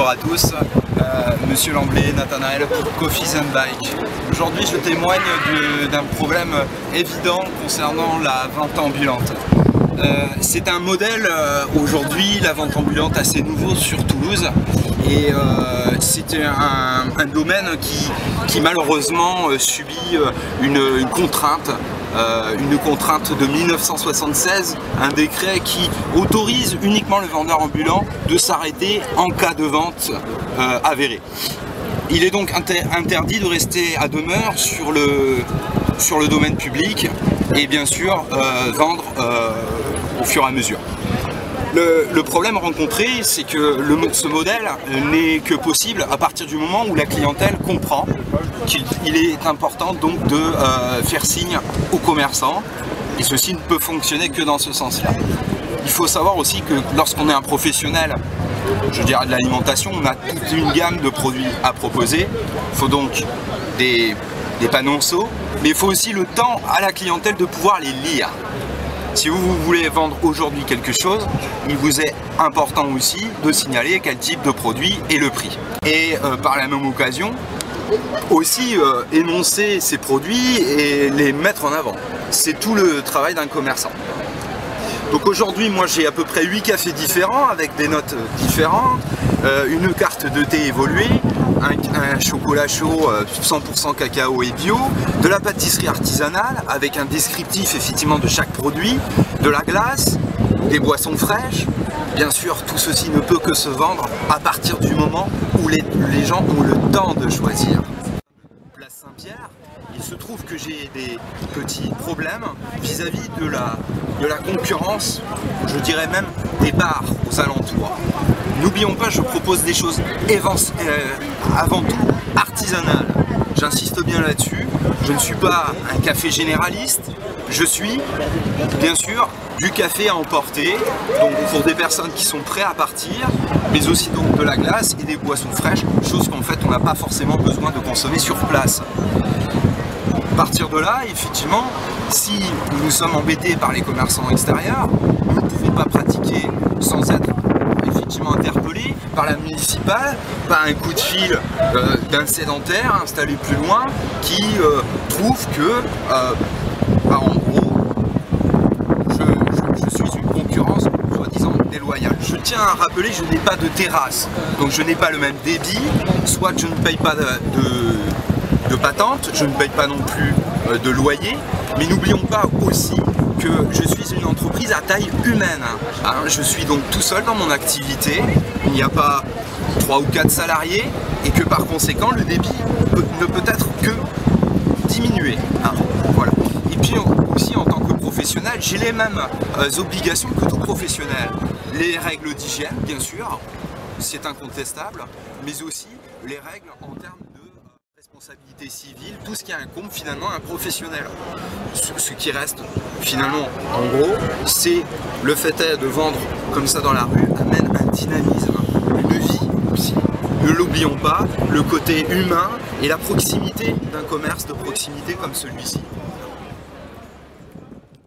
à tous, euh, Monsieur Lamblay, Nathanaël pour Coffees and Bike. Aujourd'hui je témoigne d'un problème évident concernant la vente ambulante. Euh, c'est un modèle euh, aujourd'hui, la vente ambulante assez nouveau sur Toulouse et c'est un, domaine qui, malheureusement subit une contrainte euh, une contrainte de 1976, un décret qui autorise uniquement le vendeur ambulant de s'arrêter en cas de vente euh, avérée. Il est donc interdit de rester à demeure sur le domaine public et bien sûr euh, vendre au fur et à mesure. Le, problème rencontré, c'est que ce modèle n'est que possible à partir du moment où la clientèle comprend qu'il est important donc de euh, faire signe aux commerçants et ceci ne peut fonctionner que dans ce sens-là. Il faut savoir aussi que lorsqu'on est un professionnel, je dirais de l'alimentation, on a toute une gamme de produits à proposer. Il faut donc des, des panonceaux, mais il faut aussi le temps à la clientèle de pouvoir les lire. Si vous, voulez vendre aujourd'hui quelque chose, il vous est important aussi de signaler quel type de produit et le prix. Et euh, par la même occasion, aussi euh, énoncer ces produits et les mettre en avant. C'est tout le travail d'un commerçant. Donc aujourd'hui, moi j'ai à peu près 8 cafés différents avec des notes différentes, euh, une carte de thé évoluée, un, chocolat chaud 100% euh, cacao et bio, de la pâtisserie artisanale avec un descriptif effectivement de chaque produit, de la glace, des boissons fraîches. Bien sûr, tout ceci ne peut que se vendre à partir du moment où les, les gens ont le temps de choisir. Place Saint-Pierre, il se trouve que j'ai des petits problèmes vis-à-vis de, la, concurrence, je dirais même des bars aux alentours. N'oublions pas, je propose des choses euh, avant tout artisanales. J'insiste bien là-dessus. Je ne suis pas un café généraliste. Je suis, bien sûr, du café à emporter, donc pour des personnes qui sont prêtes à partir, mais aussi donc de la glace et des boissons fraîches, chose qu'en fait on n'a pas forcément besoin de consommer sur place. À partir de là, effectivement, si nous sommes embêtés par les commerçants extérieurs, nous ne pouvons pas pratiquer sans être effectivement interpellé par la municipale, par un coup de fil euh, d'un sédentaire installé plus loin qui euh, trouve que, euh, bah, en gros, je, suis une concurrence soi-disant déloyale. Je tiens à rappeler, je n'ai pas de terrasse, donc je n'ai pas le même débit, soit je ne paye pas de patente, je ne paye pas non plus euh, de loyer, mais n'oublions pas aussi que je suis une entreprise à taille humaine. Hein. je suis donc tout seul dans mon activité, il n'y a pas 3 ou 4 salariés, et que par conséquent le débit ne peut être que diminué. Hein. voilà. Et puis aussi en tant que professionnel, j'ai les mêmes euh, obligations que tout professionnel. Les règles d'hygiène, bien sûr, c'est incontestable, mais aussi les règles en termes responsabilité civile, tout ce qui incombe finalement à un professionnel. Ce, qui reste finalement, en gros, c'est le fait de vendre comme ça dans la rue amène un dynamisme, une vie aussi. Ne l'oublions pas, le côté humain et la proximité d'un commerce de proximité comme celui-ci.